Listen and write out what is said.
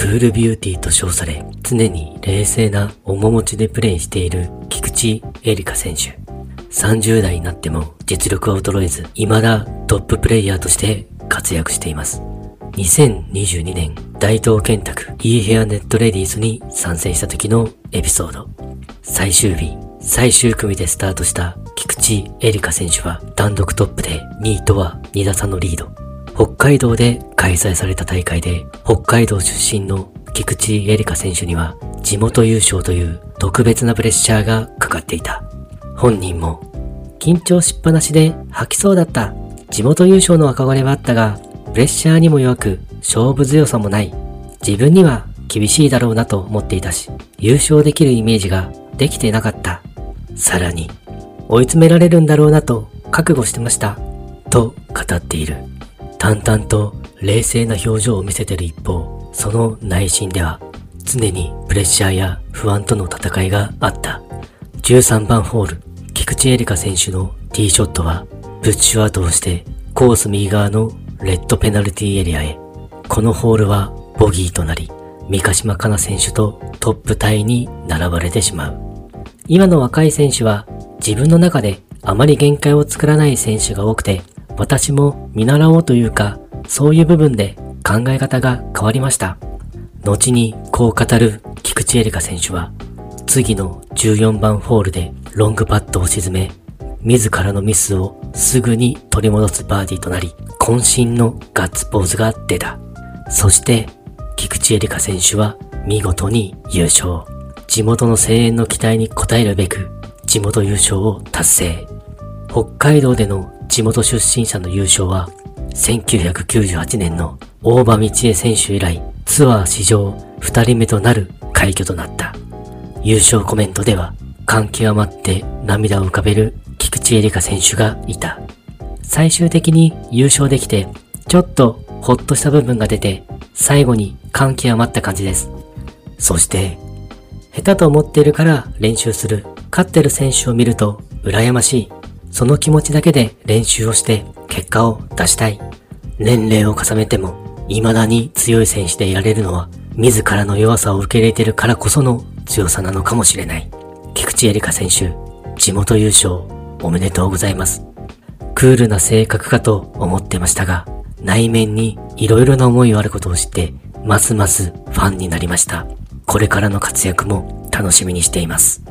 クールビューティーと称され、常に冷静な面持ちでプレイしている菊池エリカ選手。30代になっても実力は衰えず、未だトッププレイヤーとして活躍しています。2022年大東建託 e ヘアネットレディースに参戦した時のエピソード。最終日、最終組でスタートした菊池エリカ選手は単独トップで2位とは2打差のリード。北海道で開催された大会で北海道出身の菊池エリカ選手には地元優勝という特別なプレッシャーがかかっていた。本人も緊張しっぱなしで吐きそうだった。地元優勝の憧れはあったが、プレッシャーにも弱く勝負強さもない。自分には厳しいだろうなと思っていたし、優勝できるイメージができてなかった。さらに、追い詰められるんだろうなと覚悟してました。と語っている。淡々と冷静な表情を見せている一方、その内心では常にプレッシャーや不安との戦いがあった。13番ホール、菊池エリカ選手のティーショットはプッシュアウトをしてコース右側のレッドペナルティエリアへ。このホールはボギーとなり、三ヶ島かな選手とトップタイに並ばれてしまう。今の若い選手は自分の中であまり限界を作らない選手が多くて、私も見習おうというか、そういう部分で考え方が変わりました。後にこう語る菊池エリカ選手は、次の14番ホールでロングパットを沈め、自らのミスをすぐに取り戻すバーディーとなり、渾身のガッツポーズが出た。そして、菊池エリカ選手は見事に優勝。地元の声援の期待に応えるべく、地元優勝を達成。北海道での地元出身者の優勝は、1998年の大場道恵選手以来、ツアー史上2人目となる快挙となった。優勝コメントでは、感極まって涙を浮かべる菊池エリカ選手がいた。最終的に優勝できて、ちょっとほっとした部分が出て、最後に感極まった感じです。そして、下手と思っているから練習する、勝ってる選手を見ると羨ましい。その気持ちだけで練習をして結果を出したい。年齢を重ねても未だに強い選手でいられるのは自らの弱さを受け入れているからこその強さなのかもしれない。菊池エリカ選手、地元優勝おめでとうございます。クールな性格かと思ってましたが、内面に色々な思いがあることを知って、ますますファンになりました。これからの活躍も楽しみにしています。